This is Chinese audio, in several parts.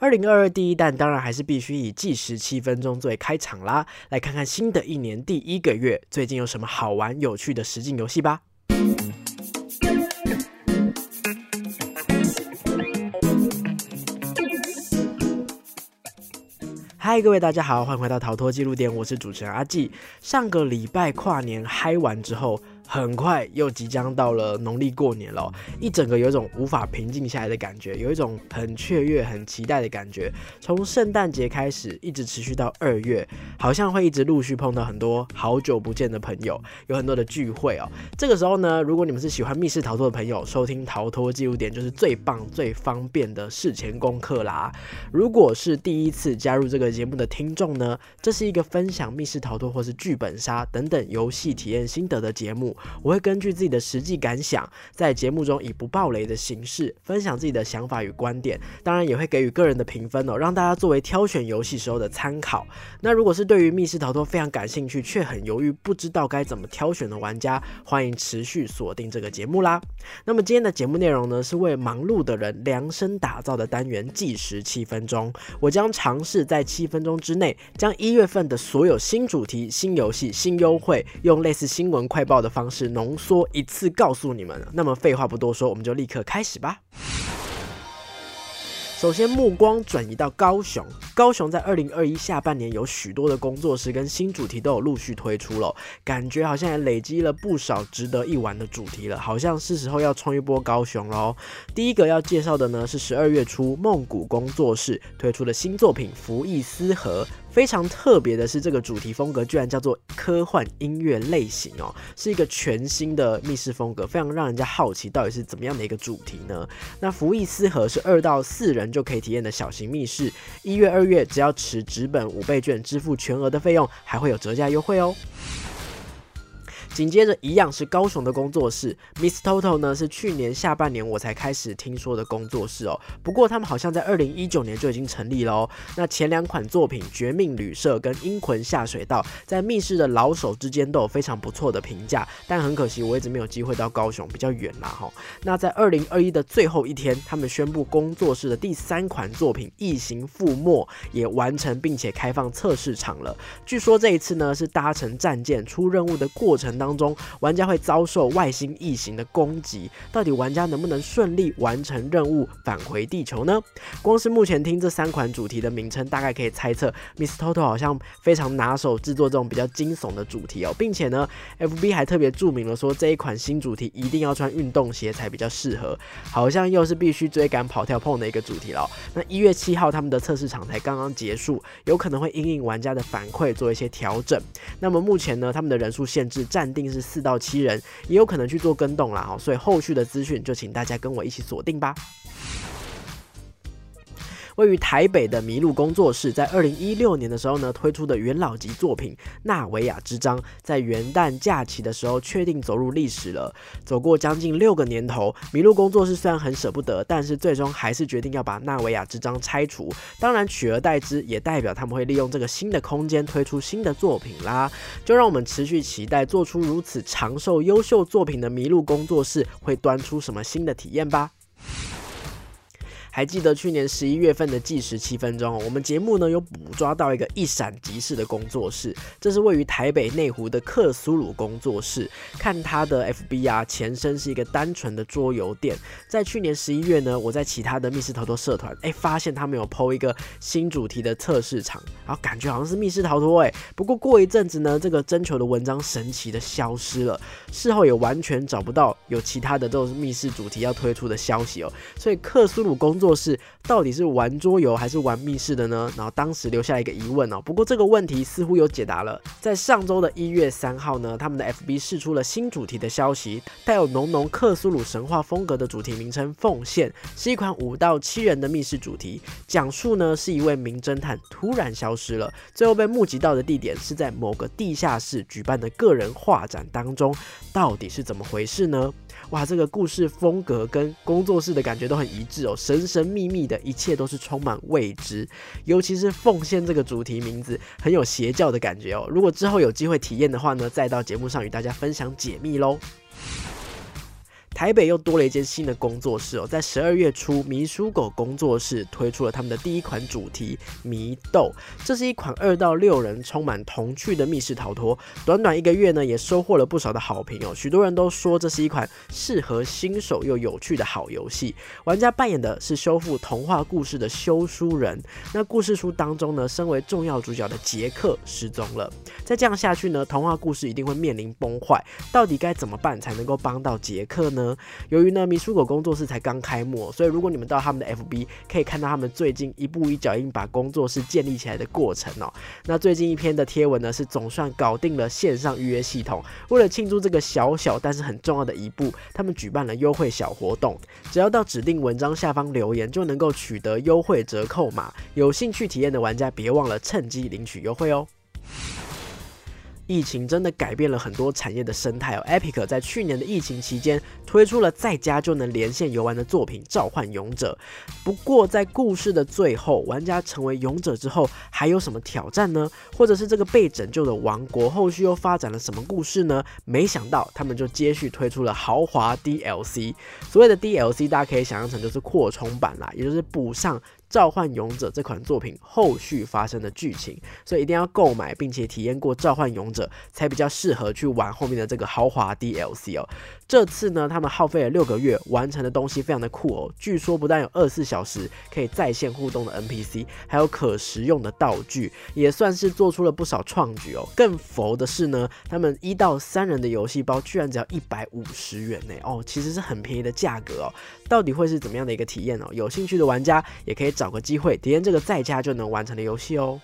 二零二二第一弹当然还是必须以计时七分钟作为开场啦，来看看新的一年第一个月最近有什么好玩有趣的实境游戏吧。嗨，各位大家好，欢迎回到逃脱记录点，我是主持人阿纪。上个礼拜跨年嗨完之后。很快又即将到了农历过年了，一整个有一种无法平静下来的感觉，有一种很雀跃、很期待的感觉。从圣诞节开始，一直持续到二月，好像会一直陆续碰到很多好久不见的朋友，有很多的聚会哦。这个时候呢，如果你们是喜欢密室逃脱的朋友，收听逃脱记录点就是最棒、最方便的事前功课啦。如果是第一次加入这个节目的听众呢，这是一个分享密室逃脱或是剧本杀等等游戏体验心得的节目。我会根据自己的实际感想，在节目中以不暴雷的形式分享自己的想法与观点，当然也会给予个人的评分哦，让大家作为挑选游戏时候的参考。那如果是对于密室逃脱非常感兴趣却很犹豫不知道该怎么挑选的玩家，欢迎持续锁定这个节目啦。那么今天的节目内容呢，是为忙碌的人量身打造的单元，计时七分钟。我将尝试在七分钟之内，将一月份的所有新主题、新游戏、新优惠，用类似新闻快报的方。是浓缩一次告诉你们。那么废话不多说，我们就立刻开始吧。首先，目光转移到高雄。高雄在二零二一下半年有许多的工作室跟新主题都有陆续推出了，感觉好像也累积了不少值得一玩的主题了，好像是时候要冲一波高雄喽。第一个要介绍的呢是十二月初梦谷工作室推出的新作品《福艺思和》。非常特别的是，这个主题风格居然叫做科幻音乐类型哦，是一个全新的密室风格，非常让人家好奇到底是怎么样的一个主题呢？那福义斯盒是二到四人就可以体验的小型密室，一月、二月只要持纸本五倍券支付全额的费用，还会有折价优惠哦。紧接着一样是高雄的工作室，Miss Toto 呢是去年下半年我才开始听说的工作室哦。不过他们好像在二零一九年就已经成立了哦。那前两款作品《绝命旅社》跟《英魂下水道》在密室的老手之间都有非常不错的评价，但很可惜我一直没有机会到高雄，比较远啦哈。那在二零二一的最后一天，他们宣布工作室的第三款作品《异形覆没》也完成并且开放测试场了。据说这一次呢是搭乘战舰出任务的过程当。中，玩家会遭受外星异形的攻击，到底玩家能不能顺利完成任务返回地球呢？光是目前听这三款主题的名称，大概可以猜测，Miss Toto 好像非常拿手制作这种比较惊悚的主题哦，并且呢，FB 还特别注明了说这一款新主题一定要穿运动鞋才比较适合，好像又是必须追赶跑跳碰的一个主题了。那一月七号他们的测试场才刚刚结束，有可能会因应玩家的反馈做一些调整。那么目前呢，他们的人数限制占暂。定是四到七人，也有可能去做跟动啦，所以后续的资讯就请大家跟我一起锁定吧。位于台北的麋鹿工作室，在二零一六年的时候呢，推出的元老级作品《纳维亚之章》，在元旦假期的时候确定走入历史了。走过将近六个年头，麋鹿工作室虽然很舍不得，但是最终还是决定要把《纳维亚之章》拆除。当然，取而代之也代表他们会利用这个新的空间推出新的作品啦。就让我们持续期待，做出如此长寿优秀作品的麋鹿工作室会端出什么新的体验吧。还记得去年十一月份的计时七分钟，我们节目呢有捕捉到一个一闪即逝的工作室，这是位于台北内湖的克苏鲁工作室。看他的 FB 啊，前身是一个单纯的桌游店。在去年十一月呢，我在其他的密室逃脱社团，哎，发现他们有 PO 一个新主题的测试场，然后感觉好像是密室逃脱，哎，不过过一阵子呢，这个征求的文章神奇的消失了，事后也完全找不到有其他的这种密室主题要推出的消息哦，所以克苏鲁工作。做事到底是玩桌游还是玩密室的呢？然后当时留下一个疑问哦。不过这个问题似乎有解答了。在上周的一月三号呢，他们的 FB 试出了新主题的消息，带有浓浓克苏鲁神话风格的主题名称“奉献”，是一款五到七人的密室主题。讲述呢是一位名侦探突然消失了，最后被目击到的地点是在某个地下室举办的个人画展当中，到底是怎么回事呢？哇，这个故事风格跟工作室的感觉都很一致哦，神神秘秘的，一切都是充满未知。尤其是奉献这个主题名字，很有邪教的感觉哦。如果之后有机会体验的话呢，再到节目上与大家分享解密喽。台北又多了一间新的工作室哦，在十二月初，迷书狗工作室推出了他们的第一款主题《迷豆》，这是一款二到六人充满童趣的密室逃脱。短短一个月呢，也收获了不少的好评哦。许多人都说这是一款适合新手又有趣的好游戏。玩家扮演的是修复童话故事的修书人。那故事书当中呢，身为重要主角的杰克失踪了。再这样下去呢，童话故事一定会面临崩坏。到底该怎么办才能够帮到杰克呢？由于呢，迷书狗工作室才刚开幕，所以如果你们到他们的 FB，可以看到他们最近一步一脚印把工作室建立起来的过程哦。那最近一篇的贴文呢，是总算搞定了线上预约系统。为了庆祝这个小小但是很重要的一步，他们举办了优惠小活动，只要到指定文章下方留言，就能够取得优惠折扣码。有兴趣体验的玩家，别忘了趁机领取优惠哦。疫情真的改变了很多产业的生态哦。Epic 在去年的疫情期间推出了在家就能连线游玩的作品《召唤勇者》。不过在故事的最后，玩家成为勇者之后，还有什么挑战呢？或者是这个被拯救的王国后续又发展了什么故事呢？没想到他们就接续推出了豪华 DLC。所谓的 DLC，大家可以想象成就是扩充版啦，也就是补上。《召唤勇者》这款作品后续发生的剧情，所以一定要购买并且体验过《召唤勇者》，才比较适合去玩后面的这个豪华 DLC 哦。这次呢，他们耗费了六个月完成的东西非常的酷哦。据说不但有二十四小时可以在线互动的 NPC，还有可食用的道具，也算是做出了不少创举哦。更佛的是呢，他们一到三人的游戏包居然只要一百五十元呢哦，其实是很便宜的价格哦。到底会是怎么样的一个体验哦？有兴趣的玩家也可以找个机会体验这个在家就能完成的游戏哦。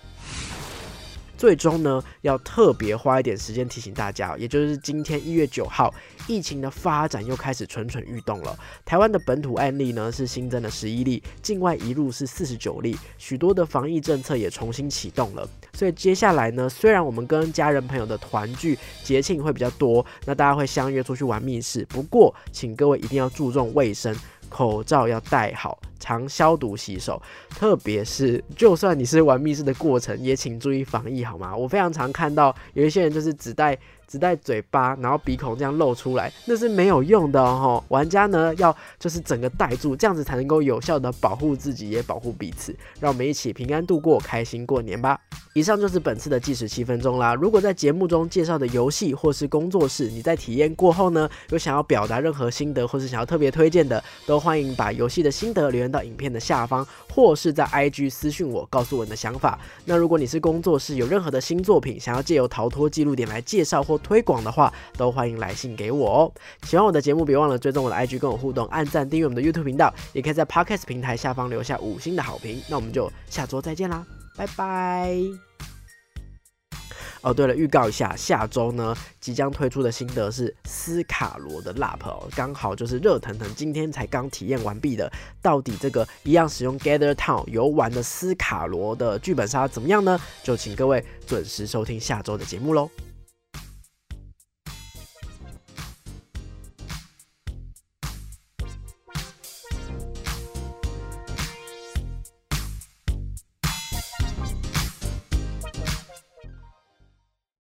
最终呢，要特别花一点时间提醒大家，也就是今天一月九号，疫情的发展又开始蠢蠢欲动了。台湾的本土案例呢是新增了十一例，境外移入是四十九例，许多的防疫政策也重新启动了。所以接下来呢，虽然我们跟家人朋友的团聚节庆会比较多，那大家会相约出去玩密室，不过请各位一定要注重卫生。口罩要戴好，常消毒洗手，特别是就算你是玩密室的过程，也请注意防疫好吗？我非常常看到有一些人就是只戴。只戴嘴巴，然后鼻孔这样露出来，那是没有用的哦。玩家呢要就是整个戴住，这样子才能够有效的保护自己，也保护彼此。让我们一起平安度过，开心过年吧。以上就是本次的计时七分钟啦。如果在节目中介绍的游戏或是工作室，你在体验过后呢，有想要表达任何心得，或是想要特别推荐的，都欢迎把游戏的心得留言到影片的下方，或是在 IG 私讯我，告诉我你的想法。那如果你是工作室，有任何的新作品想要借由逃脱记录点来介绍或推广的话，都欢迎来信给我哦。喜欢我的节目，别忘了追踪我的 IG，跟我互动，按赞订阅我们的 YouTube 频道，也可以在 Podcast 平台下方留下五星的好评。那我们就下周再见啦，拜拜。哦，对了，预告一下，下周呢即将推出的心得是斯卡罗的 Lap 哦，刚好就是热腾腾，今天才刚体验完毕的。到底这个一样使用 Gather Town 游玩的斯卡罗的剧本杀怎么样呢？就请各位准时收听下周的节目喽。